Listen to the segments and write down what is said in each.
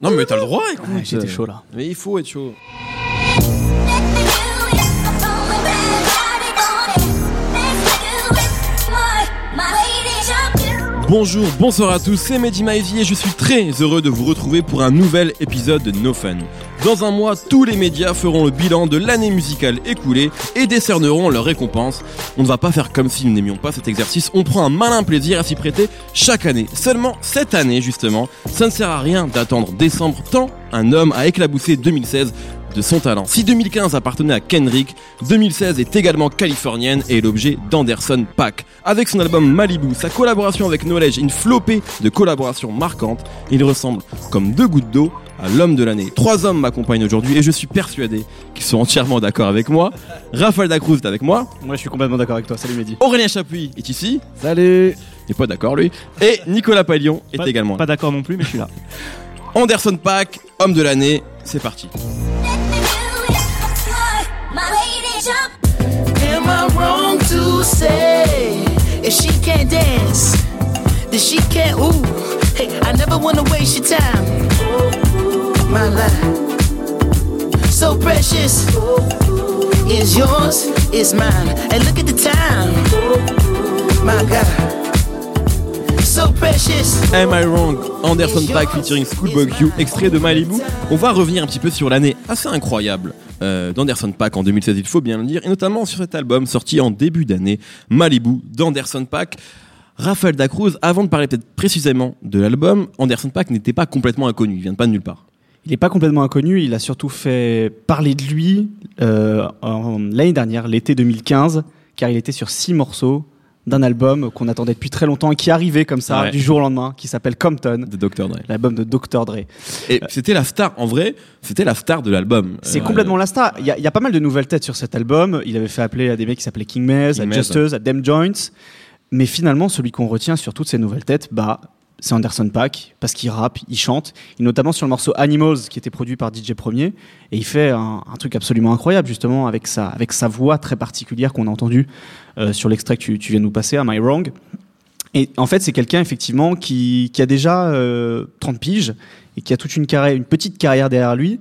Non, mais t'as le droit, écoute. Ouais, J'étais chaud là. Mais il faut être chaud. Bonjour, bonsoir à tous, c'est Mehdi Maizy et je suis très heureux de vous retrouver pour un nouvel épisode de No Fun. Dans un mois, tous les médias feront le bilan de l'année musicale écoulée et décerneront leurs récompenses. On ne va pas faire comme si nous n'aimions pas cet exercice, on prend un malin plaisir à s'y prêter chaque année. Seulement cette année, justement, ça ne sert à rien d'attendre décembre tant un homme a éclaboussé 2016 de son talent. Si 2015 appartenait à Kendrick, 2016 est également californienne et l'objet d'Anderson Pack. Avec son album Malibu, sa collaboration avec Knowledge, une flopée de collaborations marquantes, il ressemble comme deux gouttes d'eau à l'homme de l'année. Trois hommes m'accompagnent aujourd'hui et je suis persuadé qu'ils sont entièrement d'accord avec moi. Raphaël Dacruz est avec moi. Moi, je suis complètement d'accord avec toi. Salut Mehdi. Aurélien Chapuis est ici. Salut. Il n'est pas d'accord lui. Et Nicolas Paillon est Pas- également. Pas d'accord non plus, mais je suis là. Anderson Pack, homme de l'année, c'est parti. Am I wrong to say if she can't dance, that she can't? Ooh, hey, I never wanna waste your time. My life, so precious, is yours, is mine. And look at the time, my God, so precious. Am I Wrong? Anderson Paak featuring Schoolboy Q, extrait de Malibu. On va revenir un petit peu sur l'année assez incroyable euh, d'Anderson Paak en 2016, il faut bien le dire, et notamment sur cet album sorti en début d'année, Malibu d'Anderson Paak. Raphaël Dacruz, avant de parler peut-être précisément de l'album, Anderson Paak n'était pas complètement inconnu, il vient pas de nulle part. Il n'est pas complètement inconnu. Il a surtout fait parler de lui euh, en- l'année dernière, l'été 2015, car il était sur six morceaux d'un album qu'on attendait depuis très longtemps et qui arrivait comme ça Ouais. du jour au lendemain, qui s'appelle Compton, De Dr. Dre. l'album de Dr. Dre. Et c'était la star, en vrai, c'était la star de l'album. C'est Euh, complètement la star. Il y, a, il y a pas mal de nouvelles têtes sur cet album. Il avait fait appeler à des mecs qui s'appelaient King Maze, King à Justus, à Dem Joints. Mais finalement, celui qu'on retient sur toutes ces nouvelles têtes, bah, c'est Anderson Paak, parce qu'il rappe, il chante, et notamment sur le morceau Animals, qui était produit par DJ Premier, et il fait un, un truc absolument incroyable, justement, avec sa, avec sa voix très particulière qu'on a entendue euh, sur l'extrait que tu, tu viens de nous passer, Am I Wrong? Et en fait, c'est quelqu'un, effectivement, qui, qui a déjà euh, 30 piges, et qui a toute une, carrière, une petite carrière derrière lui.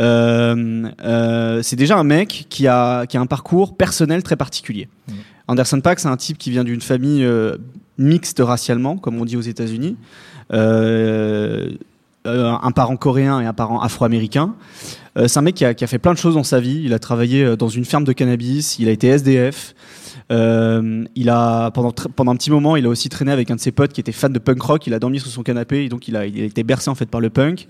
Euh, euh, c'est déjà un mec qui a, qui a un parcours personnel très particulier. Anderson Paak, c'est un type qui vient d'une famille mixte racialement, comme on dit aux États-Unis. Euh, euh, un parent coréen et un parent afro-américain. Euh, c'est un mec qui a, fait plein de choses dans sa vie. Il a travaillé dans une ferme de cannabis, il a été SDF. Il a pendant un petit moment, il a aussi traîné avec un de ses potes qui était fan de punk rock. Il a dormi sur son canapé et donc il a, il a été bercé en fait par le punk.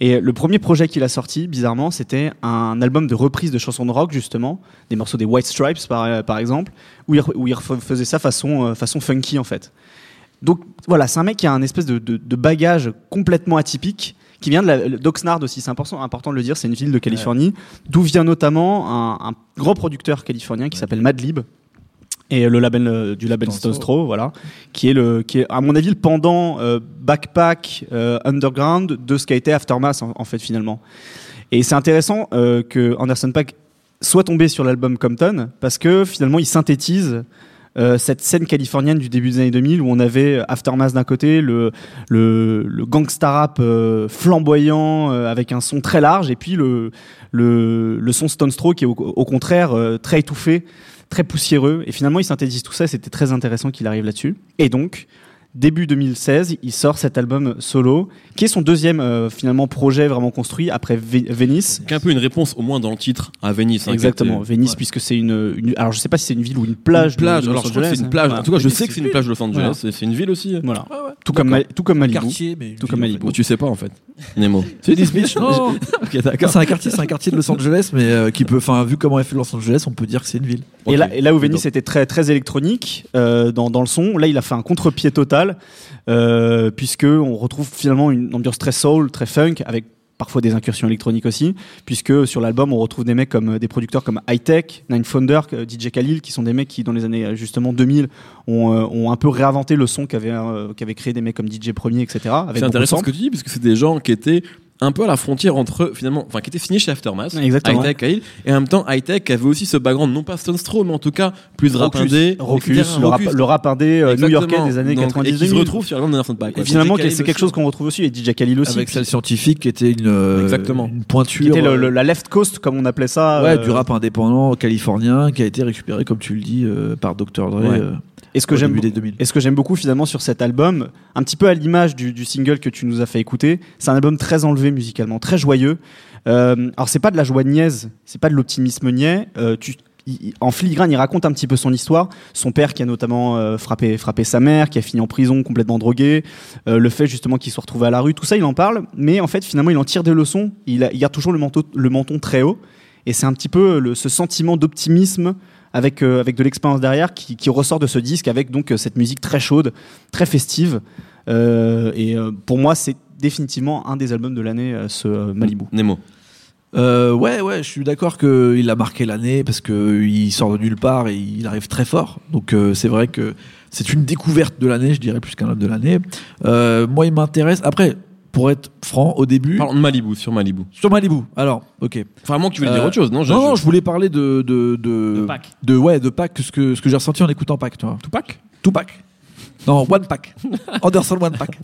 Et le premier projet qu'il a sorti, bizarrement, c'était un album de reprise de chansons de rock, justement, des morceaux des White Stripes, par, euh, par exemple, où il, où faisait ça façon, euh, façon funky, en fait. Donc voilà, c'est un mec qui a un espèce de, de, de bagage complètement atypique, qui vient de d'Oxnard aussi, c'est important, important de le dire, c'est une ville de Californie, d'où vient notamment un, un grand producteur californien qui s'appelle Madlib, et le label euh, du label Stone Throw, voilà, qui est le, qui est à mon avis le pendant euh, backpack euh, underground de ce qu'a été Aftermath en, en fait finalement. Et c'est intéressant euh, que Anderson Paak soit tombé sur l'album Compton parce que finalement il synthétise euh, cette scène californienne du début des années 2000 où on avait Aftermath d'un côté, le, le, le gangsta rap euh, flamboyant euh, avec un son très large et puis le, le, le son Stone Throw qui est au, au contraire euh, très étouffé très poussiéreux. Et finalement, il synthétise tout ça. C'était très intéressant qu'il arrive là-dessus. Et donc, début 2016, il sort cet album solo, qui est son deuxième euh, finalement projet vraiment construit après Ve- Venice. C'est un peu une réponse, au moins dans le titre, à Venise. hein, Exactement, qui Venice, Ouais. puisque c'est une, une- Alors, je sais pas si c'est une ville ou une plage. Une plage, de- alors je crois que c'est une plage. En tout cas, je Venise, sais que c'est une plage de Los Angeles. Voilà. C'est une ville aussi. Voilà. Tout comme. Mal- tout comme Malibu. quartier, mais une Tout comme Malibu. Tu sais pas en fait, Nemo. C'est Venice Beach Non, ok, d'accord. c'est un quartier, c'est un quartier de Los Angeles, mais euh, qui peut, enfin, vu comment est fait Los Angeles, on peut dire que c'est une ville. Et, Ok. là, et là où Venice était très, très électronique euh, dans, dans le son, là il a fait un contre-pied total, euh, puisque on retrouve finalement une ambiance très soul, très funk, avec parfois des incursions électroniques aussi, puisque sur l'album on retrouve des mecs comme euh, des producteurs comme High Tech, Nine Founder, euh, DJ Khalil, qui sont des mecs qui dans les années euh, justement 2000 ont, euh, ont un peu réinventé le son qu'avaient euh, créé des mecs comme DJ Premier, etc. C'est intéressant ce que tu dis, parce que c'est des gens qui étaient un peu à la frontière entre finalement, enfin qui était signé chez Aftermath, Exactement. Hightech Khalil, et en même temps Hightech avait aussi ce background non pas Stone Throw mais en tout cas plus rap indé, Rocus, le rap, Rocus. le rap indé euh, new-yorkais des années Donc, 90 et qui se retrouve sur l'album d'Anderson Paak. Et finalement, c'est quelque chose qu'on retrouve aussi, et DJ Khalil aussi. Avec celle scientifique qui était une, euh, Exactement. une pointure. qui était le- euh, le- la left coast, comme on appelait ça. ouais, euh, du rap indépendant californien qui a été récupéré, comme tu le dis, euh, par Dr. Dre Ouais. Et ce que j'aime début des 2000. Et ce que j'aime beaucoup finalement sur cet album, un petit peu à l'image du, du single que tu nous as fait écouter, c'est un album très enlevé musicalement, très joyeux. Euh, alors c'est pas de la joie niaise, c'est pas de l'optimisme niais. Euh, tu, il- il- en filigrane, il raconte un petit peu son histoire, son père qui a notamment euh, frappé, frappé sa mère, qui a fini en prison complètement drogué, euh, le fait justement qu'il soit retrouvé à la rue, tout ça il en parle, mais en fait finalement il en tire des leçons. Il, a- il garde toujours le, manteau, le menton très haut, et c'est un petit peu le- ce sentiment d'optimisme avec, euh, avec de l'expérience derrière qui, qui ressort de ce disque avec donc euh, cette musique très chaude, très festive. Euh, et euh, pour moi, c'est définitivement un des albums de l'année, euh, ce euh, Malibu. Nemo. Euh, ouais, ouais, je suis d'accord qu'il a marqué l'année parce qu'il sort de nulle part et il arrive très fort. Donc euh, c'est vrai que c'est une découverte de l'année, je dirais plus qu'un album de l'année. Euh, moi, il m'intéresse. Après, pour être franc, au début, Parlons de Malibu, sur Malibu. sur Malibu. Alors, ok. Enfin, à moins que tu veux Euh, dire autre chose, non je- non, non, je- je voulais parler de de de, De Pac. de- ouais, de Pac, ce que ce que j'ai ressenti en écoutant Pac, tu vois. Tupac? Tupac. Non, One Pack. Anderson One Pack.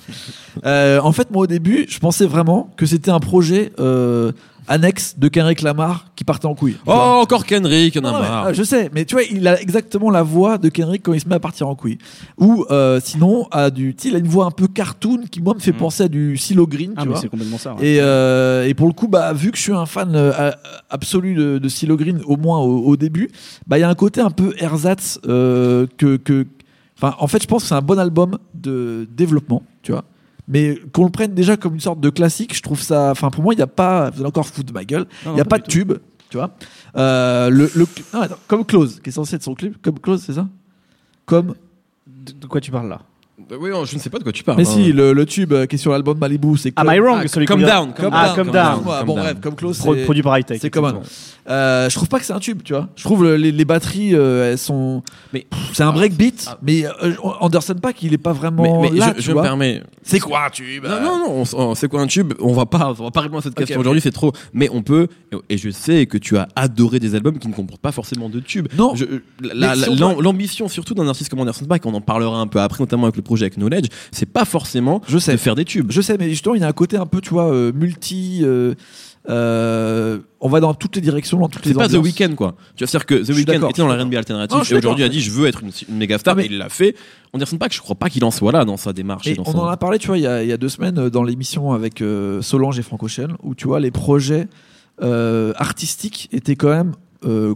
Euh, en fait, moi, au début, je pensais vraiment que c'était un projet euh, annexe de Kendrick Lamar qui partait en couille. Oh, vois. encore Kendrick, on a Non, mais, marre. euh, je sais, mais tu vois, il a exactement la voix de Kendrick quand il se met à partir en couille. Ou euh, sinon, a du, il a une voix un peu cartoon qui moi me fait Mm. penser à du Silo Green, Ah, tu mais vois. c'est complètement ça. ouais. Et, euh, et pour le coup, bah, vu que je suis un fan euh, a- absolu de, de Silo Green, au moins au, au début, bah, il y a un côté un peu ersatz euh, que, que. Enfin, en fait, je pense que c'est un bon album de développement, tu vois. Mais qu'on le prenne déjà comme une sorte de classique, je trouve ça. Enfin, pour moi, il n'y a pas. Vous allez encore foutre de ma gueule. Il n'y a pas de tube, tu vois. Euh, le, le, non, attends, comme Close, qui est censé être son clip. Comme Close, c'est ça? Comme. De, de quoi tu parles là? Euh, Oui, je ne sais pas de quoi tu parles. Mais hein. si, le, le tube euh, qui est sur l'album Malibu, c'est Am Comme- I wrong Ah, celui Come Down, Come Ah, Down, Come Come Down. Down. Bon, d'hab. bref, comme Close, Pro- Produit par Hightech. C'est comme un- effectivement. Euh, je trouve pas que c'est un tube, tu vois. Je trouve le- les, les batteries, euh, elles sont. Mais- c'est un breakbeat, Ah. mais euh, Anderson Pack, il est pas Mais, vraiment mais là, je, tu je me vois. permets. C'est quoi un tube Non, non, non, on s- on- c'est quoi un tube? On va pas, on va pas répondre à cette question ok. aujourd'hui, c'est trop. Mais on peut, et je sais que tu as adoré des albums qui ne comportent pas forcément de tubes. Non. Mais L'ambition surtout d'un artiste comme Anderson Paak, on en parlera un peu après, notamment avec le projet avec Knowledge, c'est pas forcément Je sais. de faire des tubes. Je sais, mais justement, il y a un côté un peu, tu vois, euh, multi. euh, euh, on va dans toutes les directions, dans toutes les C'est pas The. Weeknd quoi. Tu vois, c'est-à-dire que The Weeknd était dans la R&B alternative Non, et aujourd'hui a dit je veux être une, une méga star mais- et il l'a fait. Anderson Paak, je crois pas qu'il en soit là dans sa démarche. et Et dans on son- en a parlé, tu vois, il y a, il y a deux semaines dans l'émission avec euh, Solange et Franco Chen, où tu vois, les projets euh, artistiques étaient quand même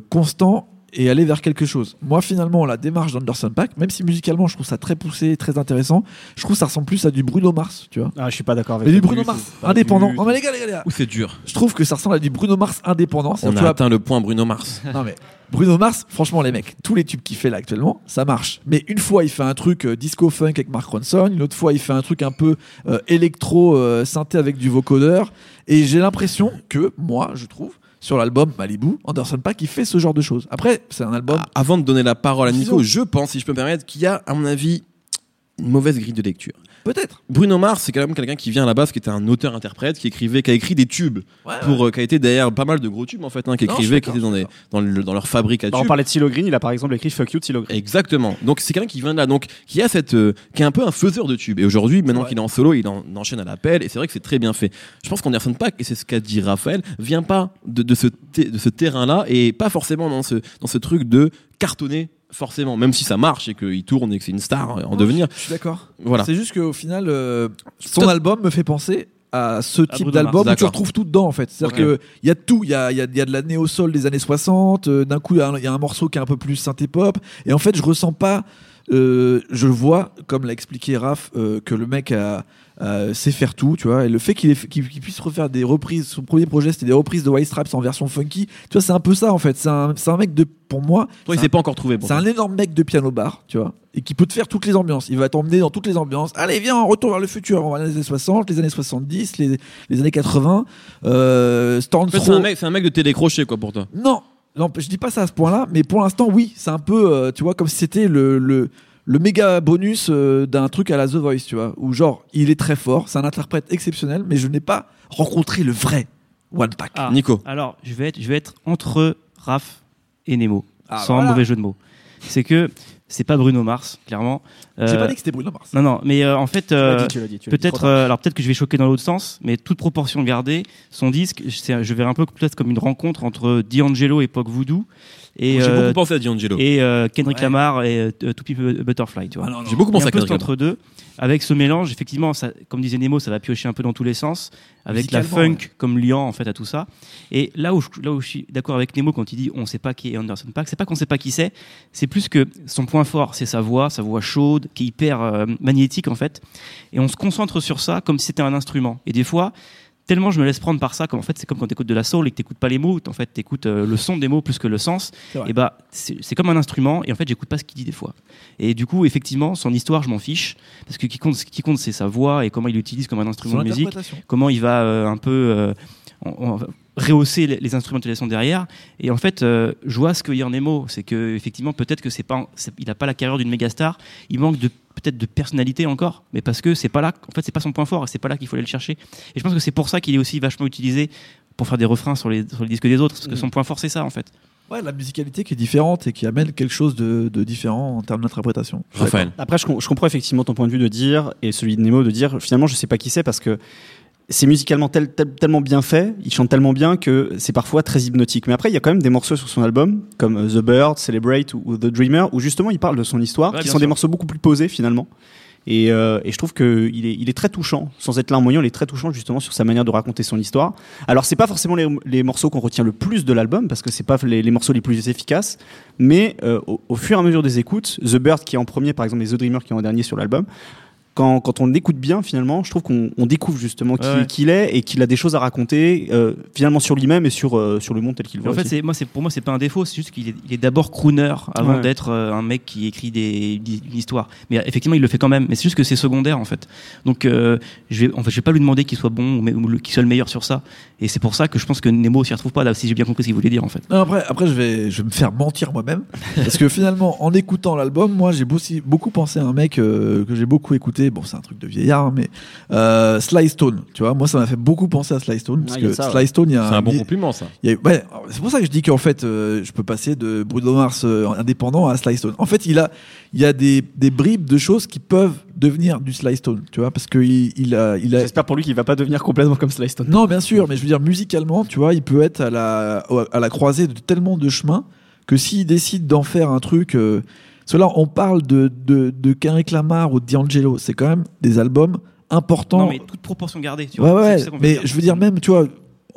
constants et allaient vers quelque chose. Moi, finalement, la démarche d'Anderson Pack, même si musicalement je trouve ça très poussé, très intéressant, je trouve que ça ressemble plus à du Bruno Mars, tu vois. Ah, je suis pas d'accord avec Mais du Bruno. Mars, indépendant. Non, mais les gars, les gars, les gars, Ouh, c'est dur. je trouve que ça ressemble à du Bruno Mars indépendant. On a atteint le point Bruno Mars. non mais Bruno Mars, franchement les mecs, tous les tubes qu'il fait là actuellement, ça marche. Mais une fois il fait un truc euh, disco funk avec Mark Ronson, une autre fois il fait un truc un peu euh, électro euh, synthé avec du vocodeur. Et j'ai l'impression que moi, je trouve, sur l'album Malibu, Anderson Paak, il fait ce genre de choses. Après, c'est un album. Ah, Avant de donner la parole à Nico, je pense, si je peux me permettre, qu'il y a, à mon avis, une mauvaise grille de lecture. Peut-être. Bruno Mars, c'est quand même quelqu'un qui vient à la base, qui était un auteur-interprète, qui écrivait, qui a écrit des tubes, Ouais, pour, euh, qui a été derrière pas mal de gros tubes en fait, hein, qui Non, écrivait, qui étaient dans, des, dans, le- dans leur fabrique à Bah, on tubes. parlait de Silo Green, il a par exemple écrit Fuck You de Silo Green. Exactement. Donc c'est quelqu'un qui vient de là, donc qui a cette, euh, qui est un peu un faiseur de tubes. Et aujourd'hui, maintenant Ouais. qu'il est en solo, il en, enchaîne à l'appel. Et c'est vrai que c'est très bien fait. Je pense qu'Anderson Pack, et c'est ce qu'a dit Raphaël, vient pas de, de ce, de ce terrain-là et pas forcément dans ce, dans ce truc de cartonner forcément, même si ça marche et qu'il tourne et que c'est une star en devenir. Je suis d'accord. Voilà. C'est juste qu'au final, euh, son album me fait penser à ce type d'album où tu retrouves tout dedans en fait. C'est-à-dire Ok. que il y a tout, il y a, il y, a, il y a de la néo-soul des années 60, euh, d'un coup il y a un- il y, a un morceau qui est un peu plus synthé-pop, et en fait je ressens pas, euh, je vois, comme l'a expliqué Raph, euh, que le mec a, a- sait faire tout, tu vois, et le fait qu'il puisse refaire des reprises, son premier projet c'était des reprises de White Stripes en version funky, tu vois, c'est un peu ça en fait, c'est un, c'est un mec de, pour moi, Toi, il c'est s'est pas encore trouvé. c'est un énorme mec de piano bar, tu vois, et qui peut te faire toutes les ambiances. Il va t'emmener dans toutes les ambiances. Allez, viens, on retourne vers le futur. On va dans les années 60, les années 70, les, les années 80. Euh, Storm En fait, c'est un mec, c'est un mec de télécrochet quoi pour toi. Non, non, je dis pas ça à ce point-là, mais pour l'instant, oui, c'est un peu, euh, tu vois, comme si c'était le, le, le méga bonus euh, d'un truc à la The Voice, tu vois, où genre il est très fort, c'est un interprète exceptionnel, mais je n'ai pas rencontré le vrai One Pack. Ah, Nico. Alors, je vais être, je vais être entre Raph et Nemo, Ah, sans voilà. mauvais jeu de mots. C'est que c'est pas Bruno Mars, clairement. J'ai Euh, pas dit que c'était Bruno Mars. Non, non, mais euh, en fait, euh, peut-être, euh, alors peut-être que je vais choquer dans l'autre sens, mais toute proportion gardée, son disque, c'est- je verrai un peu peut-être comme une rencontre entre D'Angelo époque Voodoo et J'ai euh, beaucoup pensé à D'Angelo. et euh, Kendrick Ouais. Lamar et euh, To a Butterfly, tu vois. Ah. J'ai beaucoup pensé à Kendrick Lamar. entre deux, avec ce mélange, effectivement, ça, comme disait Nemo, ça va piocher un peu dans tous les sens, avec la funk comme liant en fait à tout ça. Et là où je, là où je suis d'accord avec Nemo quand il dit on sait pas qui est Anderson Paak, c'est pas qu'on sait pas qui c'est, c'est plus que son point fort, c'est sa voix, sa voix chaude, qui est hyper euh, magnétique en fait. Et on se concentre sur ça comme si c'était un instrument. Et des fois, tellement je me laisse prendre par ça, comme en fait c'est comme quand tu écoutes de la soul et que tu pas les mots, en fait tu écoutes le son des mots plus que le sens. Et bah c'est comme un instrument et en fait j'écoute pas ce qu'il dit des fois. Et du coup effectivement son histoire je m'en fiche parce que ce qui compte, ce qui compte c'est sa voix et comment il l'utilise comme un instrument de musique comment il va euh, un peu euh, on- on va rehausser les, les instrumentalisations derrière et en fait euh, je vois ce que dit Nemo c'est que effectivement peut-être que c'est pas c'est- il a pas la carrière d'une méga star il manque de peut-être de personnalité encore mais parce que c'est pas là en fait c'est pas son point fort et c'est pas là qu'il faut aller le chercher et je pense que c'est pour ça qu'il est aussi vachement utilisé pour faire des refrains sur les, sur les disques des autres parce que Mm. son point fort c'est ça en fait Ouais, la musicalité qui est différente et qui amène quelque chose de, de différent en termes d'interprétation. Raphaël. Après, je, com- je comprends effectivement ton point de vue de dire, et celui de Nemo de dire, finalement, je sais pas qui c'est parce que c'est musicalement tel- tel- tellement bien fait, il chante tellement bien que c'est parfois très hypnotique. Mais après, il y a quand même des morceaux sur son album, comme euh, The Bird, Celebrate ou, ou The Dreamer, où justement il parle de son histoire, Ouais, qui sont des morceaux beaucoup plus posés finalement. Et, euh, et je trouve qu'il est, il est très touchant, sans être larmoyant, il est très touchant justement sur sa manière de raconter son histoire. Alors c'est pas forcément les, les morceaux qu'on retient le plus de l'album, parce que c'est pas les, les morceaux les plus efficaces, mais euh, au, au fur et à mesure des écoutes, The Bird qui est en premier par exemple et The Dreamer qui est en dernier sur l'album, quand, quand on écoute bien finalement, je trouve qu'on on découvre justement qui, Ouais, il est et qu'il a des choses à raconter euh, finalement sur lui-même et sur, euh, sur le monde tel qu'il voit. en fait, moi, c'est pour moi, c'est pas un défaut. C'est juste qu'il est, il est d'abord crooner avant Ouais. d'être euh, un mec qui écrit des, des- une histoire. Mais effectivement, il le fait quand même. Mais c'est juste que c'est secondaire en fait. Donc, euh, je vais, en fait, je vais pas lui demander qu'il soit bon ou, qu'il soit le meilleur sur ça. Et c'est pour ça que je pense que Nemo s'y retrouve pas. Là, si j'ai bien compris ce qu'il voulait dire en fait. Non, après, après je, vais, je vais me faire mentir moi-même. parce que finalement, en écoutant l'album, moi, j'ai aussi beaucoup pensé à un mec euh, que j'ai beaucoup écouté. Bon, c'est un truc de vieillard, hein, mais euh, Sly Stone. Tu vois, moi, ça m'a fait beaucoup penser à Sly Stone. Parce Ah, que ça, Sly Stone, il y a C'est un bon il- compliment, ça. il y a- ouais, alors, c'est pour ça que je dis qu'en fait, euh, je peux passer de Bruno Mars euh, indépendant à Sly Stone. En fait, il a, il y a des, des bribes de choses qui peuvent devenir du Sly Stone, tu vois, parce que il, il a, il a, J'espère pour lui qu'il va pas devenir complètement comme Sly Stone. non, bien sûr, mais je veux dire, musicalement, tu vois, il peut être à la, à la croisée de tellement de chemins que s'il décide d'en faire un truc. Euh, cela, on parle de, de, de Kendrick Lamar ou de D'Angelo, c'est quand même des albums importants. Non, mais toute proportion gardée. Tu ouais, vois. ouais, veut mais je veux dire, même, tu vois,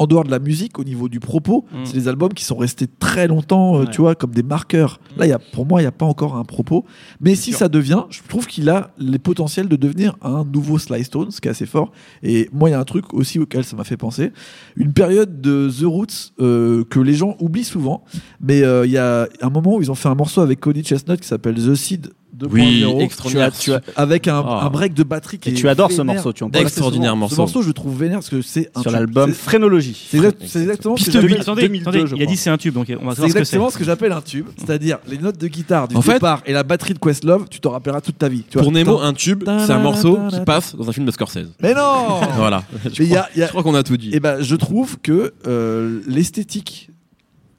en dehors de la musique, au niveau du propos, Mm. c'est des albums qui sont restés très longtemps, euh, Ouais. tu vois, comme des marqueurs. Là, il y a, pour moi, il n'y a pas encore un propos. Mais si sûr. ça devient, je trouve qu'il a les potentiels de devenir un nouveau Sly Stone, ce qui est assez fort. Et moi, il y a un truc aussi auquel ça m'a fait penser. Une période de The Roots euh, que les gens oublient souvent. Mais euh, il y a un moment où ils ont fait un morceau avec Cody Chestnut qui s'appelle The Seed 2.0. Oui, Tu extraordinaire. as- tu as- avec un, Ah. un break de batterie qui Et est tu adores ce morceau, tu en Ouais, parles Extraordinaire ce morceau. Ce morceau, je trouve vénère parce que c'est un sur l'album C'est- Phrénologie. c'est exact- c'est exactement ce que Piste j'appelle- 8, attendez, 2002, attendez, je il a dit c'est un tube, donc on va C'est savoir ce que c'est. exactement ce que j'appelle un tube, c'est-à-dire les notes de guitare du départ et la batterie de Questlove, tu t'en rappelleras toute ta vie. Pour Nemo, un tube, c'est un morceau qui passe dans un film de Scorsese. Mais non Voilà. Je crois qu'on a tout dit. Eh ben, je trouve que euh, l'esthétique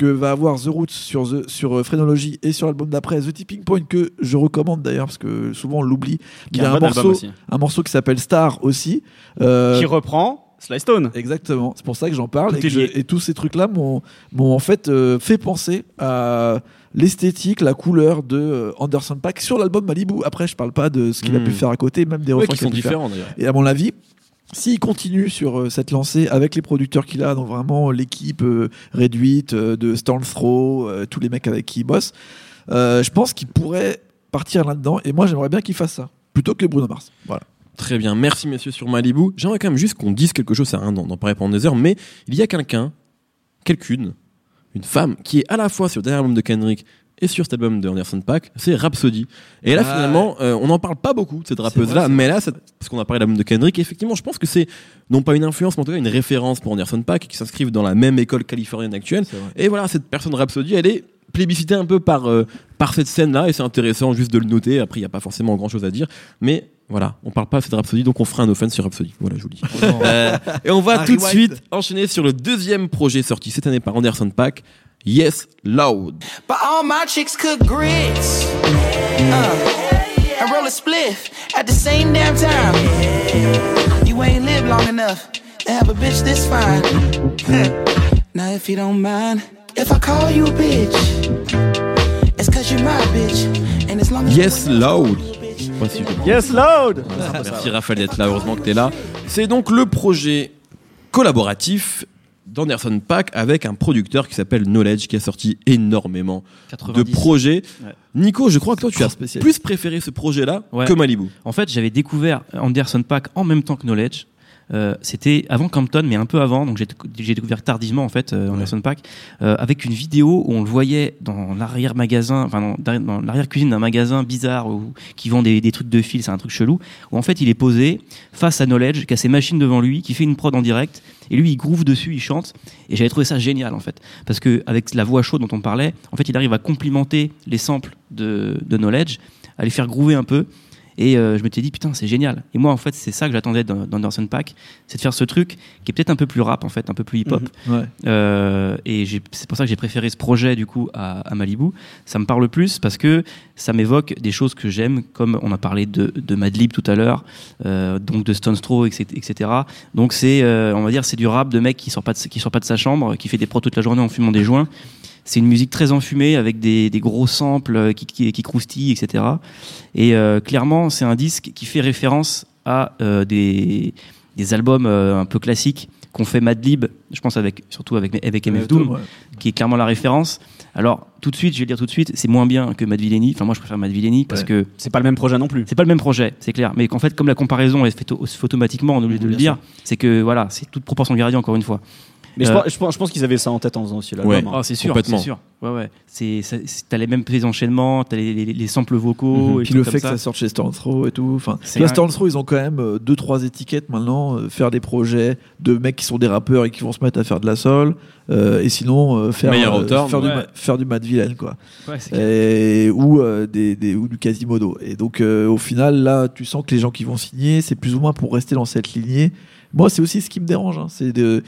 que va avoir The Roots sur, The- sur euh, Phrénologie et sur l'album d'après, The Tipping Point, que je recommande d'ailleurs, parce que souvent on l'oublie. Qui Il y a un un bon album morceau, aussi. un morceau qui s'appelle Star aussi. Euh, Qui reprend Sly Stone. Exactement, c'est pour ça que j'en parle. Et, que est je- lié. et tous ces trucs-là m'ont m'ont en fait euh, fait penser à l'esthétique, la couleur de euh, Anderson Paak sur l'album Malibu. Après, je parle pas de ce qu'il a Hmm. pu faire à côté, même des Ouais, refrains qui sont différents d'ailleurs. Et à mon avis, s'il continue sur euh, cette lancée avec les producteurs qu'il a, donc vraiment l'équipe euh, réduite euh, de euh, tous les mecs avec qui il bosse, je pense qu'il pourrait partir là-dedans. Et moi, j'aimerais bien qu'il fasse ça plutôt que Bruno Mars. Voilà. Très bien, merci messieurs sur Malibu. J'aimerais quand même juste qu'on dise quelque chose, ça d'en d'en parler pendant des heures, mais il y a quelqu'un, quelqu'une, une femme, qui est à la fois sur le dernier album de Kendrick et sur cet album de Anderson Paak, c'est Rhapsody. Et là Ah, finalement, euh, on n'en parle pas beaucoup de cette rappeuse-là, mais là, parce qu'on a parlé de l'album de Kendrick, et effectivement, je pense que c'est non pas une influence, mais en tout cas une référence pour Anderson Paak, qui s'inscrivent dans la même école californienne actuelle. Et voilà, cette personne Rhapsody, elle est plébiscité un peu par, euh, par cette scène-là, et c'est intéressant juste de le noter. Après, il n'y a pas forcément grand-chose à dire, mais voilà, on parle pas assez de Rhapsody, donc on fera un offense sur Rhapsody. Voilà, je vous le dis. Euh, et on va Un tout de suite enchaîner sur le deuxième projet sorti cette année par Anderson Paak, Yes Loud. But all my chicks cook grits. Uh, and roll a spliff at the same damn time. You ain't lived long enough to have a bitch this fine. now, if you don't mind, if I call you a bitch, it's cause you're my bitch. And as long as Yes Loud. Si je- Yes, loud Merci Raphaël d'être là, heureusement que tu es là. C'est donc le projet collaboratif d'Anderson Pack avec un producteur qui s'appelle Knowledge qui a sorti énormément de 90. projets. Ouais. Nico, je crois que toi tu as plus préféré ce projet-là Ouais. que Malibu. En fait, j'avais découvert Anderson Pack en même temps que Knowledge. Euh, c'était avant Campton, mais un peu avant, donc j'ai découvert tardivement en fait euh, Anderson Pack euh, avec une vidéo où on le voyait dans l'arrière magasin, enfin dans, dans l'arrière cuisine d'un magasin bizarre où, qui vend des, des trucs de fil, c'est un truc chelou. Où en fait il est posé face à Knowledge, qui a ses machines devant lui, qui fait une prod en direct, et lui il groove dessus, il chante, et j'avais trouvé ça génial en fait, parce que avec la voix chaude dont on parlait, en fait il arrive à complimenter les samples de, de Knowledge, à les faire groover un peu. Et euh, je m'étais dit, putain, c'est génial. Et moi, en fait, c'est ça que j'attendais dans- d'Anderson Pack, c'est de faire ce truc qui est peut-être un peu plus rap, en fait, un peu plus hip-hop. Ouais. Euh, et c'est pour ça que j'ai préféré ce projet, du coup, à, à Malibu. Ça me parle plus parce que ça m'évoque des choses que j'aime, comme on a parlé de, de Madlib tout à l'heure, euh, donc de Stone Throw, etc. etc. Donc c'est, on va dire, c'est du rap de mec qui sort pas de, qui sort pas de sa chambre, qui fait des pros toute la journée en fumant des joints. C'est une musique très enfumée avec des, des gros samples euh, qui, qui, qui croustillent, etc. Et euh, clairement, c'est un disque qui fait référence à euh, des, des albums euh, un peu classiques qu'ont fait Madlib, je pense avec, surtout avec, avec MF Doom, Ouais. qui est clairement la référence. Alors, tout de suite, je vais le dire tout de suite, c'est moins bien que Mad Villainy. Enfin, moi, je préfère Mad Villainy parce Ouais. que C'est pas le même projet non plus. c'est pas le même projet, c'est clair. Mais qu'en fait, comme la comparaison est faite au- se fait automatiquement, on oublie de le dire, c'est que voilà, c'est toute proportion gardée, encore une fois. Mais je Euh, pense- je pense, je pense qu'ils avaient ça en tête en faisant aussi l'album. Ouais. hein. Ah, c'est sûr, complètement. c'est sûr. Ouais, ouais. C'est, t'as les mêmes les enchaînements, t'as les, les, les samples vocaux. et Puis le comme fait que ça sorte chez Stone Throw et tout. Enfin, là, un- Stone Throw, ils ont quand même euh, deux trois étiquettes maintenant. euh, faire des projets de mecs qui sont des rappeurs et qui vont se mettre à faire de la euh, et sinon, euh, faire, euh, faire, du, ouais. ma- faire du Mad Villain, quoi. Ouais, c'est clair. Et, ou, euh, des, des- ou du Quasimodo. Et donc, euh, au final, là, tu sens que les gens qui vont signer, c'est plus ou moins pour rester dans cette lignée. Moi, c'est aussi ce qui me dérange. hein, c'est de,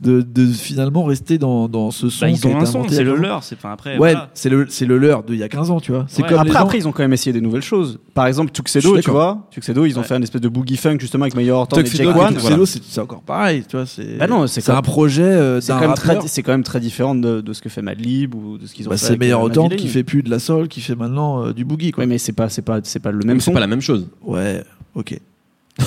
de, de finalement rester dans, dans ce son. Bah, ils a ont un son, c'est le 15 ans. leur. C'est, enfin, après, Ouais, voilà. c'est le, c'est le leur d'il y a 15 ans, tu vois. C'est Ouais. comme Après, les gens- après, ils ont quand même essayé des nouvelles choses. Par exemple, Tuxedo, tu vois. Tuxedo, ils ont Ouais. fait un espèce de boogie funk justement avec Mayor Horton et que One. tu- Tuxedo, voilà. c'est encore pareil, tu vois. C'est Bah non, c'est un projet euh, C'est quand, même rappeur. très- c'est quand même très différent de, de ce que fait Madlib ou de ce qu'ils ont Bah, fait. c'est meilleur autant Madvillainy. qui fait plus de la soul, qui fait maintenant euh, du boogie, quoi. Ouais, mais c'est pas, c'est pas, c'est pas le Même même c'est son. pas la même chose. Ouais, ok.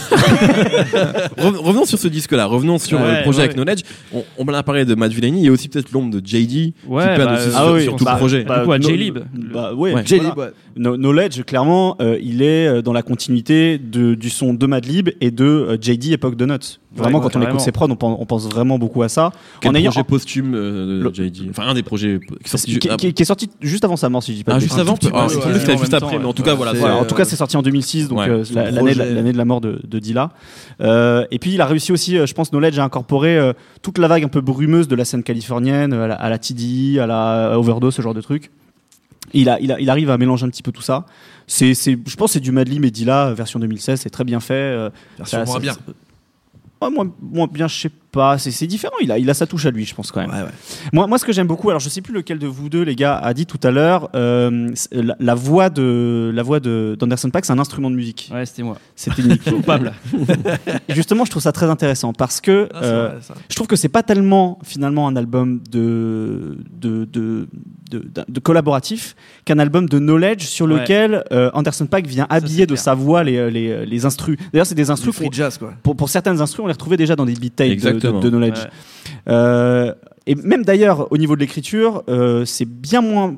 Re- revenons sur ce disque-là, revenons sur Ouais, euh, le projet ouais. avec Knowledge. On, on m'a parlé de Matt Villainy, il y a aussi peut-être l'ombre de JD Ouais, qui perd bah, aussi euh, sur, ah oui, sur tout bah, le projet. bah, Du coup, à no- J-Lib. Ouais, Ouais. Ouais. No- Knowledge, clairement, euh, il est euh, dans la continuité de, du son de Madlib et de euh, JD époque de Nuts. Vraiment, Ouais, quand on carrément. écoute ses prods, on pense, on pense vraiment beaucoup à ça. Quel en ayant, projet posthume euh, de Le- JD Enfin, un des projets qui est sorti. qui, qui- qui est sorti juste avant sa mort, si je dis pas Ah, juste avant tout petit Ah, peu, c'est ouais. possible que c'était En juste même après, mais en tout ouais. cas, voilà. En euh, tout cas, c'est sorti en 2006, donc ouais, euh, l'année de, la mort de, de Dilla. Euh, et puis, il a réussi aussi, euh, je pense, Knowledge à incorporer euh, toute la vague un peu brumeuse de la scène californienne, euh, à la, à la TDI, à la Overdose, ce genre de truc. Il, a, il, a- il arrive à mélanger un petit peu tout ça. C'est, c'est, je pense que c'est du Dilla euh, version 2016, c'est très bien fait. euh, Version ça- moins ça- bien. Ouais, moins, moins bien, je sais pas. C'est, différent. Il a, il a sa touche à lui, je pense quand même. Ouais, ouais. Moi, moi, ce que j'aime beaucoup, alors je sais plus lequel de vous deux, les gars, a dit tout à l'heure, euh, la, la voix de la voix de d'Anderson Paak, c'est un instrument de musique. Ouais, c'était moi. C'était Nick. Coupable. Justement, je trouve ça très intéressant parce que Ah, euh, vrai, je trouve que c'est pas tellement finalement un album de de de, de, de- collaboratif qu'un album de knowledge sur Ouais. lequel euh, Anderson Paak vient habiller c'est de clair. sa voix les les, les instrus. D'ailleurs, c'est des instrus free pour, jazz, quoi. pour pour certaines instrus, on les retrouvait déjà dans des beat tapes de, Exactement. de knowledge. Ouais. Euh, et même d'ailleurs, au niveau de l'écriture, euh, c'est bien moins.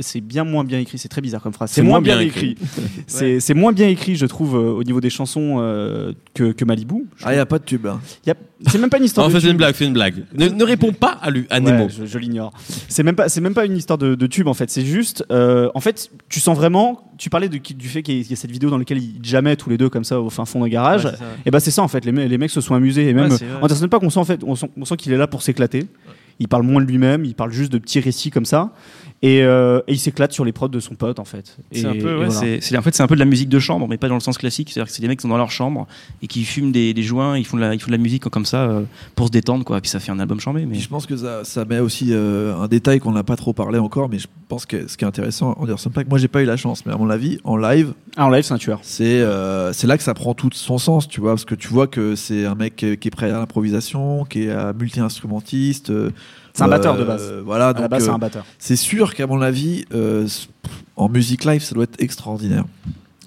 C'est bien moins bien écrit, c'est très bizarre comme phrase. C'est moins, bien, écrit. C'est c'est moins bien écrit, je trouve, euh, au niveau des chansons euh, que, que Malibu. Ah, il n'y a pas de tube. hein. Y a- C'est même pas une histoire En de fait, c'est tube. une blague, c'est une blague. Ne, ne réponds pas à, lui, à Ouais, Nemo. je, je l'ignore. C'est même pas, c'est même pas une histoire de, de tube en fait. C'est juste, euh, en fait, tu sens vraiment. Tu parlais de, du fait qu'il y, a- il y a cette vidéo dans laquelle ils jammaient tous les deux comme ça au fin fond d'un garage. Ouais. Et bah c'est ça en fait. Les, me- les mecs se sont amusés et même Ouais, c'est vrai. Anderson Paak, on sent en fait, on sent, on sent qu'il est là pour s'éclater. Il parle moins de lui-même, il parle juste de petits récits comme ça. Et, euh, et il s'éclate sur les prods de son pote en fait. Et- C'est un et peu, ouais, voilà. en fait, c'est un peu de la musique de chambre, mais pas dans le sens classique. C'est-à-dire que c'est des mecs qui sont dans leur chambre et qui fument des, des joints, ils font de la, ils font de la musique comme ça euh, pour se détendre, quoi. Puis ça fait un album chambé. Mais je pense que ça, ça met aussi euh, un détail qu'on n'a pas trop parlé encore, mais je pense que ce qui est intéressant, Anderson Paak, moi j'ai pas eu la chance, mais à mon avis, en live, Ah, en live, c'est un tueur. c'est euh, c'est là que ça prend tout son sens, tu vois, parce que tu vois que c'est un mec qui est prêt à l'improvisation, qui est euh, multi-instrumentiste. C'est un batteur de euh, base. Voilà, À la donc base, c'est euh, un batteur. c'est sûr qu'à mon avis, euh, en musique live, ça doit être extraordinaire.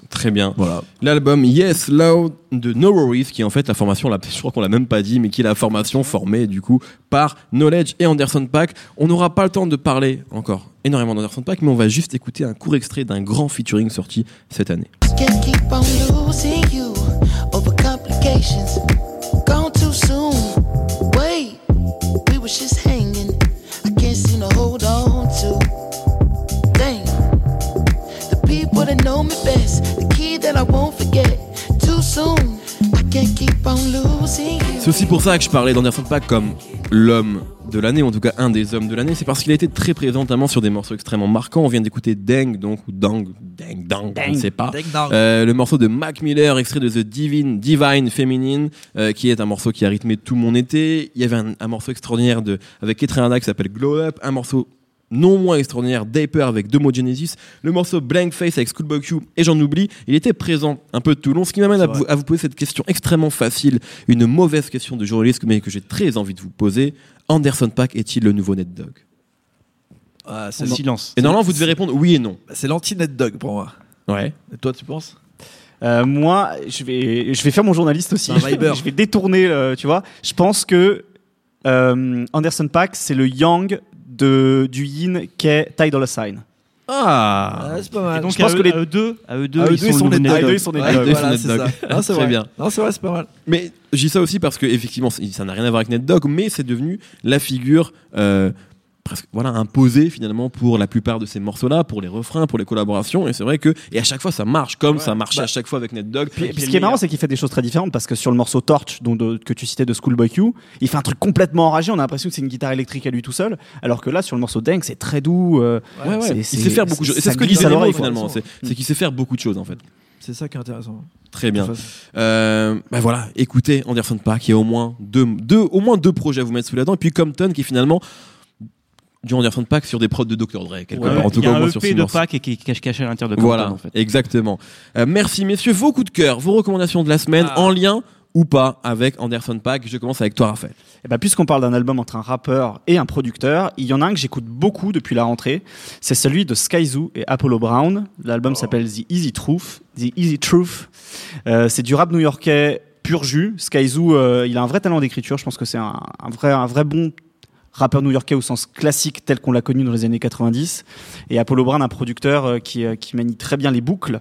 Très bien. Voilà. L'album Yes Loud de No Worries, qui est en fait la formation, la- je crois qu'on l'a même pas dit, mais qui est la formation formée du coup par Knowledge et Anderson Paak. On n'aura pas le temps de parler encore énormément d'Anderson Paak, mais on va juste écouter un court extrait d'un grand featuring sorti cette année. C'est aussi pour ça que je parlais d'Anderson Paak comme l'homme de l'année, ou en tout cas un des hommes de l'année, c'est parce qu'il a été très présent notamment sur des morceaux extrêmement marquants. On vient d'écouter Dang, donc, ou Dang, Dang, Dang, je ne sais pas. Euh, le morceau de Mac Miller, extrait de The Divine, Divine Feminine, euh, qui est un morceau qui a rythmé tout mon été. Il y avait un, un morceau extraordinaire de, avec Ketrina qui s'appelle Glow Up, un morceau non moins extraordinaire, Diaper avec Domo Genesis, le morceau Blank Face avec Schoolboy Q, et j'en oublie. Il était présent un peu de tout long, ce qui m'amène à, vous- à vous poser cette question extrêmement facile, une mauvaise question de journaliste, mais que j'ai très envie de vous poser. Anderson Paak est-il le nouveau Ned Dog Ah, c'est le silence. Et normalement, vous devez répondre oui et non. c'est l'anti-net dog pour moi. Ouais. Et toi, tu penses? Euh, moi, je vais, je vais faire mon journaliste aussi. Je vais détourner, le- tu vois. Je pense que euh, Anderson Paak, c'est le Yang de, du Yin qu'est Ty Dolla Sign. Ah, c'est pas Et donc, je pense à, que eux, les- à eux deux, à eux deux, Ah, eux ils deux, ils sont des nouveau Ah, Ned eux, Dog. ils sont des dogs. voilà, c'est Ned ça. Dog. Non, c'est Très vrai. bien. Non, c'est vrai, c'est pas mal. Mais je dis ça aussi parce que effectivement, ça n'a rien à voir avec Ned Dog, mais c'est devenu la figure euh, presque voilà imposée finalement pour la plupart de ces morceaux-là, pour les refrains, pour les collaborations. Et c'est vrai que et à chaque fois ça marche, comme ça marchait Bah. à chaque fois avec Ned Dog. Puis, puis est ce qui est marrant, c'est qu'il fait des choses très différentes parce que sur le morceau Torch, dont, de- que tu citais de Schoolboy Q, il fait un truc complètement enragé. On a l'impression que c'est une guitare électrique à lui tout seul. Alors que là, sur le morceau Dang, c'est très doux. euh, Ouais, ouais. c'est- Il sait faire beaucoup de choses. Et c'est ce que disait à Nemo finalement. C'est c'est qu'il sait faire beaucoup de choses en fait. C'est ça qui est intéressant. Très bien. Euh, bah voilà, écoutez Anderson Paak, il y a au moins deux, deux, au moins deux projets à vous mettre sous la dent. Et puis Compton qui est finalement du Anderson Paak sur des prods de Dr. Dre, quelque Ouais, part. En tout il y cas, un moins sur EP ce de morceau. Pac et qui est caché à l'intérieur de Compton, Voilà, en fait. exactement. Euh, merci messieurs, vos coups de cœur, vos recommandations de la semaine Ah. en lien ou pas avec Anderson Paak. Je commence avec toi, Raphaël. Eh ben, puisqu'on parle d'un album entre un rappeur et un producteur, il y en a un que j'écoute beaucoup depuis la rentrée. C'est celui de Skyzoo et Apollo Brown. L'album s'appelle The Easy Truth. The Easy Truth. Euh, c'est du rap new-yorkais pur jus. Skyzoo, euh, il a un vrai talent d'écriture. Je pense que c'est un, un vrai, un vrai bon rappeur new-yorkais au sens classique tel qu'on l'a connu dans les années 90 et Apollo Brown un producteur euh, qui, euh, qui manie très bien les boucles.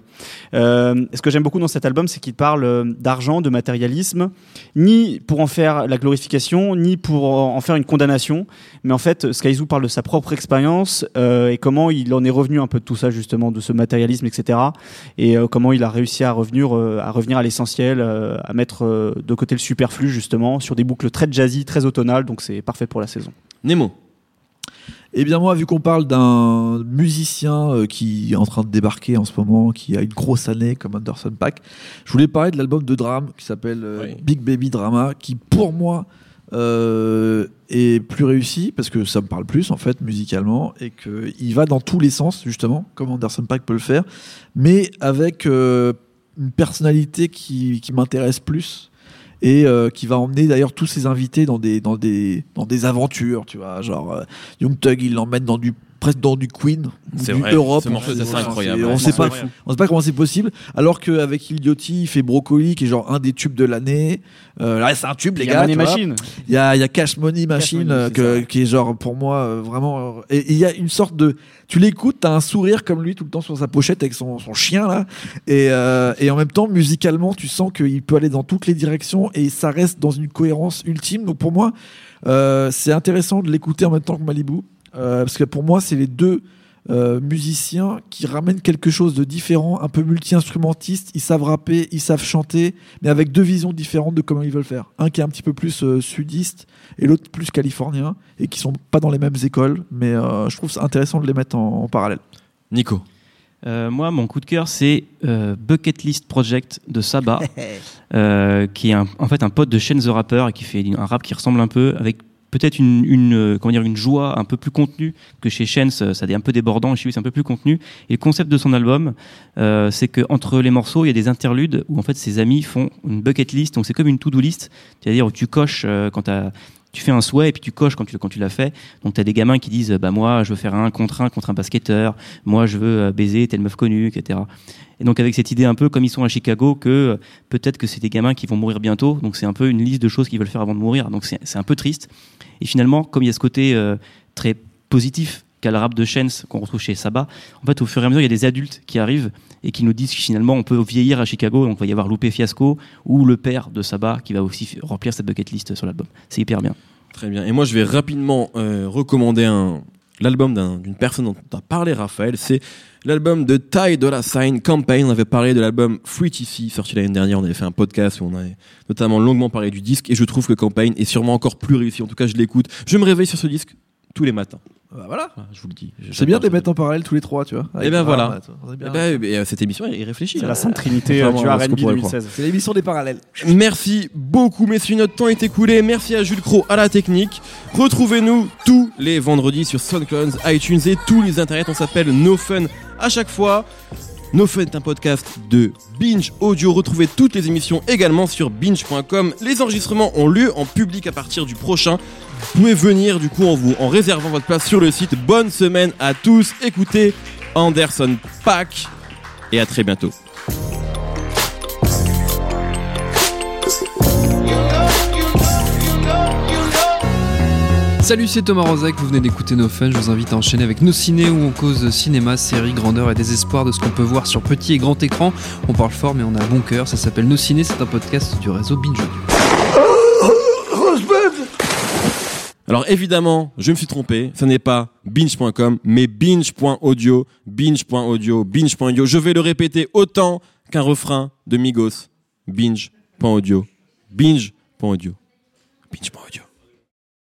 Euh, ce que j'aime beaucoup dans cet album c'est qu'il parle d'argent de matérialisme ni pour en faire la glorification ni pour en faire une condamnation. Mais en fait Skyzoo parle de sa propre expérience et comment il en est revenu un peu de tout ça justement de ce matérialisme etc et comment il a réussi à revenir à revenir à l'essentiel à mettre de côté le superflu justement sur des boucles très jazzy très automnales. Donc c'est parfait pour la saison Nemo. Eh bien moi, vu qu'on parle d'un musicien euh, qui est en train de débarquer en ce moment, qui a une grosse année comme Anderson Paak, je voulais parler de l'album de drame qui s'appelle euh, Oui. Big Baby Drama, qui pour moi euh, est plus réussi parce que ça me parle plus en fait musicalement et que il va dans tous les sens justement comme Anderson Paak peut le faire, mais avec euh, une personnalité qui, qui m'intéresse plus et euh, qui va emmener d'ailleurs tous ses invités dans des dans des dans des aventures tu vois. Genre euh, Young Thug il l'emmène dans du presque dans du Queen du vrai, Europe ce morceau, on c'est sait- incroyable. on Ouais, sait pas on sait pas comment c'est possible alors qu'avec Iliotti il fait Brocoli qui est genre un des tubes de l'année euh, là c'est un tube les il y a gars. Machine Il y a, il y a Cash Money Machine Money, euh, que- qui est genre pour moi euh, vraiment. euh, et et il y a une sorte de. Tu l'écoutes, t'as un sourire comme lui tout le temps sur sa pochette avec son, son chien là. Et, euh, et en même temps, musicalement, tu sens qu'il peut aller dans toutes les directions et ça reste dans une cohérence ultime. Donc pour moi, euh, c'est intéressant de l'écouter en même temps que Malibu. Euh, parce que pour moi, c'est les deux euh, musiciens qui ramènent quelque chose de différent, un peu multi-instrumentiste. Ils savent rapper, ils savent chanter, mais avec deux visions différentes de comment ils veulent faire. Un qui est un petit peu plus euh, sudiste et l'autre plus californien, et qui sont pas dans les mêmes écoles, mais euh, je trouve ça intéressant de les mettre en, en parallèle. Nico. Euh, moi, mon coup de cœur, c'est euh, Bucket List Project de Saba, euh, qui est un- en fait un pote de Shane the Rapper et qui fait un rap qui ressemble un peu avec peut-être une, une, euh, comment dire, une joie un peu plus contenue que chez Shane, ça ça est un peu débordant, chez lui c'est un peu plus contenu. Et le concept de son album, euh, c'est que entre les morceaux, il y a des interludes où en fait ses amis font une bucket list, donc c'est comme une to-do list, c'est-à-dire où tu coches euh, quand t'as- tu fais un souhait et puis tu coches quand tu, l'as fait. Donc tu as des gamins qui disent bah moi je veux faire un contre un contre un basketteur, moi je veux euh, baiser telle meuf connue, etc. Et donc avec cette idée un peu comme ils sont à Chicago que euh, peut-être que c'est des gamins qui vont mourir bientôt, donc c'est un peu une liste de choses qu'ils veulent faire avant de mourir. Donc c'est c'est un peu triste. Et finalement comme il y a ce côté euh, très positif qu'a le rap de Chance qu'on retrouve chez Saba, en fait au fur et à mesure il y a des adultes qui arrivent et qui nous disent que finalement on peut vieillir à Chicago, donc il va y avoir Loupé Fiasco ou le père de Saba qui va aussi remplir cette bucket list sur l'album. C'est hyper bien. Très bien. Et moi, je vais rapidement euh, recommander l'album d'un- d'une personne dont a parlé Raphaël. C'est l'album de Ty Dolla Sign Campaign. On avait parlé de l'album Free TC, sorti l'année dernière. On avait fait un podcast où on avait notamment longuement parlé du disque. Et je trouve que Campaign est sûrement encore plus réussi. En tout cas, je l'écoute. Je me réveille sur ce disque tous les matins. Bah, voilà. Voilà, je vous le dis. C'est bien de les mettre en parallèle tous les trois, tu vois. Eh ben voilà. Ah, est Eh bien. ben, eh, cette émission est réfléchie. C'est la Sainte Trinité euh, ce qu'on R&B pourrait 2016. C'est l'émission des parallèles. Merci beaucoup, messieurs. Notre temps est écoulé. Merci à Jules Cro à la technique. Retrouvez-nous tous les vendredis sur SoundCloud, iTunes et tous les internets. On s'appelle No Fun à chaque fois. No Fun est un podcast de Binge Audio. Retrouvez toutes les émissions également sur binge.com. Les enregistrements ont lieu en public à partir du prochain. Vous pouvez venir du coup en vous en réservant votre place sur le site. Bonne semaine à tous. Écoutez Anderson Pack et à très bientôt. Salut, c'est Thomas Rozek, vous venez d'écouter nos fun. Je vous invite à enchaîner avec nos ciné où on cause cinéma, séries, grandeur et désespoir de ce qu'on peut voir sur petit et grand écran. On parle fort, mais on a bon cœur. Ça s'appelle Nos ciné, c'est un podcast du réseau Binge Audio. Alors évidemment, je me suis trompé, ce n'est pas binge.com, mais binge.audio, binge.audio, binge.audio. Je vais le répéter autant qu'un refrain de Migos. Binge.audio, binge.audio, binge.audio.